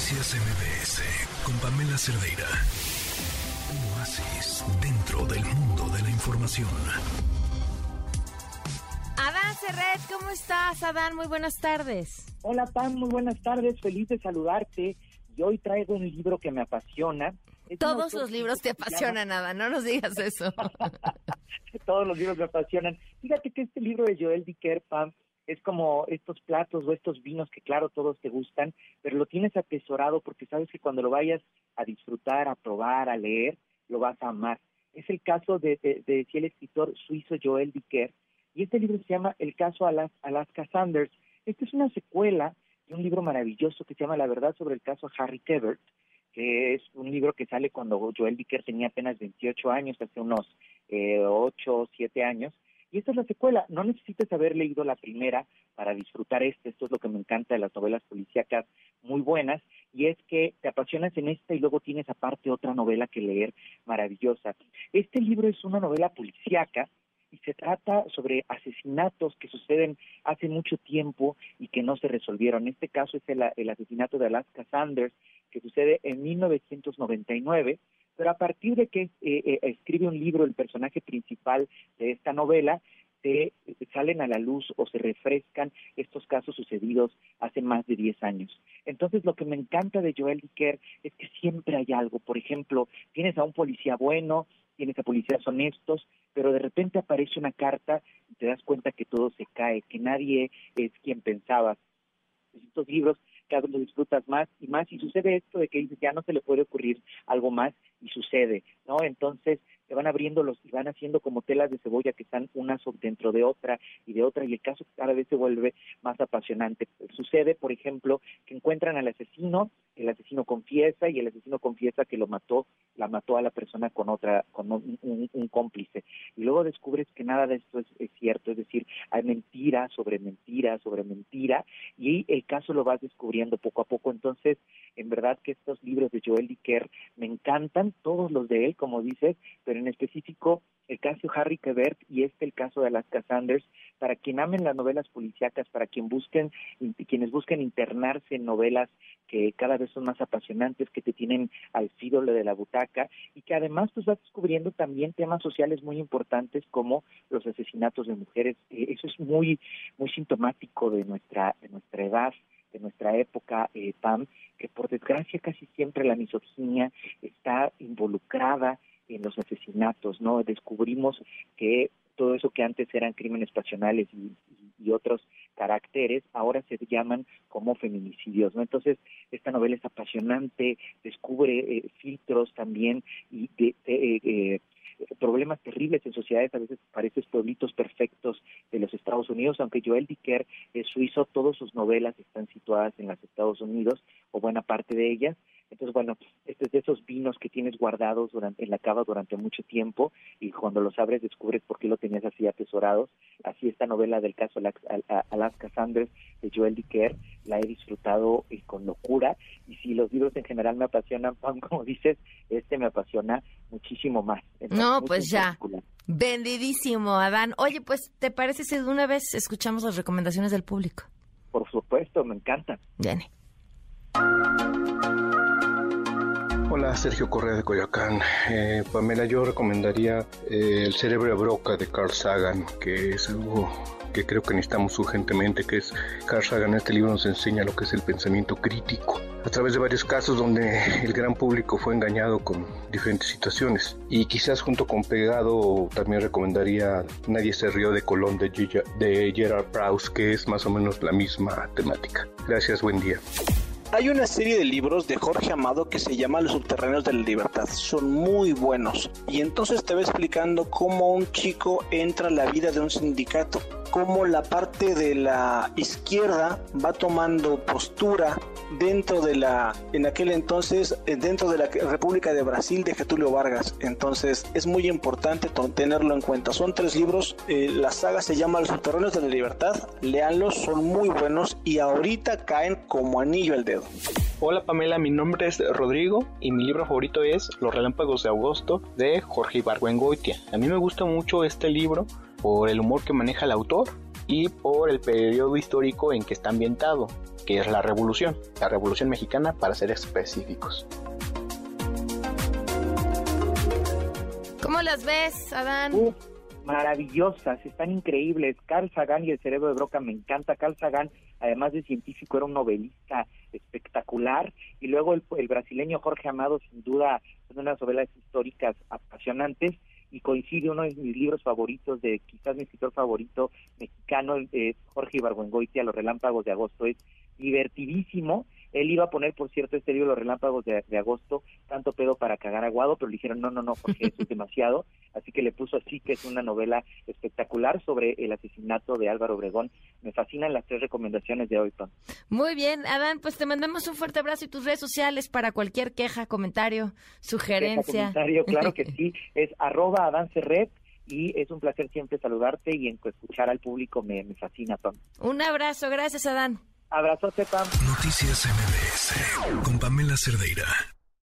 Noticias MBS con Pamela Cerdeira. Un oasis dentro del mundo de la información. Adán Serret, ¿cómo estás? Adán, muy buenas tardes. Hola Pam, muy buenas tardes, feliz de saludarte. Y hoy traigo un libro que me apasiona. Todos los libros te apasionan, Adán, no nos digas eso. Todos los libros me apasionan. Fíjate que este libro de Joel Dicker, Pam, es como estos platos o estos vinos que claro todos te gustan, pero lo tienes atesorado porque sabes que cuando lo vayas a disfrutar, a probar, a leer, lo vas a amar. Es el caso de, de, el escritor suizo Joel Dicker, y este libro se llama El caso Alaska Sanders. Esta es una secuela de un libro maravilloso que se llama La verdad sobre el caso Harry Tebert, que es un libro que sale cuando Joel Dicker tenía apenas 28 años, hace unos eh, 8 o 7 años, y esta es la secuela. No necesitas haber leído la primera para disfrutar este. Esto es lo que me encanta de las novelas policíacas muy buenas. Y es que te apasionas en esta y luego tienes aparte otra novela que leer maravillosa. Este libro es una novela policíaca y se trata sobre asesinatos que suceden hace mucho tiempo y que no se resolvieron. En este caso es el, el asesinato de Alaska Sanders, que sucede en 1999 pero a partir de que eh, eh, escribe un libro el personaje principal de esta novela, se salen a la luz o se refrescan estos casos sucedidos hace más de 10 años. Entonces, lo que me encanta de Joel Dicker es que siempre hay algo. Por ejemplo, tienes a un policía bueno, tienes a policías honestos, pero de repente aparece una carta y te das cuenta que todo se cae, que nadie es quien pensabas. Estos libros cada vez disfrutas más y más y sucede esto de que dices ya no se le puede ocurrir algo más y sucede, ¿no? Entonces se van abriendo los y van haciendo como telas de cebolla que están una dentro de otra y de otra y el caso cada vez se vuelve más apasionante. Sucede, por ejemplo, que encuentran al asesino, el asesino confiesa y el asesino confiesa que lo mató, la mató a la persona con otra, con un, cómplice. Y luego descubres que nada de esto es, cierto, es decir, hay mentira sobre mentira sobre mentira y el caso lo vas descubriendo poco a poco. Entonces, en verdad que estos libros de Joel Dicker me encantan, todos los de él, como dices, pero en específico el caso Harry Quebert y este el caso de Alaska Sanders, para quien amen las novelas policíacas, para quien busquen, quienes busquen internarse en novelas que cada vez son más apasionantes, que te tienen al fídolo de la butaca y que además pues vas descubriendo también temas sociales muy importantes como los asesinatos de mujeres. Eso es muy muy sintomático de nuestra de nuestra edad de nuestra época, eh, Pam, que por desgracia casi siempre la misoginia está involucrada en los asesinatos, ¿no? Descubrimos que todo eso que antes eran crímenes pasionales y, otros caracteres, ahora se llaman como feminicidios, ¿no? Entonces, esta novela es apasionante, descubre eh, filtros también y de, eh, eh, problemas terribles en sociedades, a veces parecen pueblitos perfectos de los Estados Unidos, aunque Joel Dicker es suizo, todas sus novelas están situadas en los Estados Unidos, o buena parte de ellas, entonces, bueno, este es de esos vinos que tienes guardados durante, en la cava durante mucho tiempo y cuando los abres descubres por qué lo tenías así atesorados. Así esta novela del caso Alaska Sanders de Joel Dicker la he disfrutado y con locura y si los libros en general me apasionan, como dices, este me apasiona muchísimo más. no, pues ya. Vendidísimo, Adán. Oye, pues, ¿te parece si de una vez escuchamos las recomendaciones del público? Por supuesto, me encanta. Viene. Sergio Correa de Coyoacán. Eh, Pamela, yo recomendaría eh, El cerebro de broca de Carl Sagan, que es algo que creo que necesitamos urgentemente, que es Carl Sagan. Este libro nos enseña lo que es el pensamiento crítico a través de varios casos donde el gran público fue engañado con diferentes situaciones. Y quizás junto con Pegado también recomendaría Nadie se rió de Colón de, de Gerard Prowse, que es más o menos la misma temática. Gracias, buen día. Hay una serie de libros de Jorge Amado que se llama Los subterráneos de la libertad. Son muy buenos. Y entonces te va explicando cómo un chico entra a la vida de un sindicato cómo la parte de la izquierda va tomando postura dentro de la, en aquel entonces, eh, dentro de la República de Brasil de Getulio Vargas. Entonces es muy importante tenerlo en cuenta. Son tres libros, eh, la saga se llama Los subterráneos de la libertad, leanlos, son muy buenos y ahorita caen como anillo al dedo. Hola Pamela, mi nombre es Rodrigo y mi libro favorito es Los Relámpagos de Agosto de Jorge Ibargüengoitia. A mí me gusta mucho este libro por el humor que maneja el autor y por el periodo histórico en que está ambientado que es La Revolución, la Revolución Mexicana para ser específicos. ¿Cómo las ves, Adán? maravillosas, están increíbles. Carl Sagan y el cerebro de Broca me encanta. Carl Sagan, además de científico, era un novelista espectacular. Y luego el, brasileño Jorge Amado, sin duda, son unas novelas históricas apasionantes. Y coincide uno de mis libros favoritos, de quizás mi escritor favorito mexicano, eh, Jorge Ibargüengoitia, Los Relámpagos de Agosto. Es divertidísimo él iba a poner, por cierto, este libro Los Relámpagos de, agosto, tanto pedo para cagar aguado, pero le dijeron, no, no, no, porque eso es demasiado. Así que le puso así, que es una novela espectacular sobre el asesinato de Álvaro Obregón. Me fascinan las tres recomendaciones de hoy, Tom. Muy bien, Adán, pues te mandamos un fuerte abrazo y tus redes sociales para cualquier queja, comentario, sugerencia. comentario, claro que sí, es arroba Adán y es un placer siempre saludarte y en escuchar al público me, me fascina, Tom. Un abrazo, gracias, Adán. Abrazote, Pam. Noticias MBS con Pamela Cerdeira.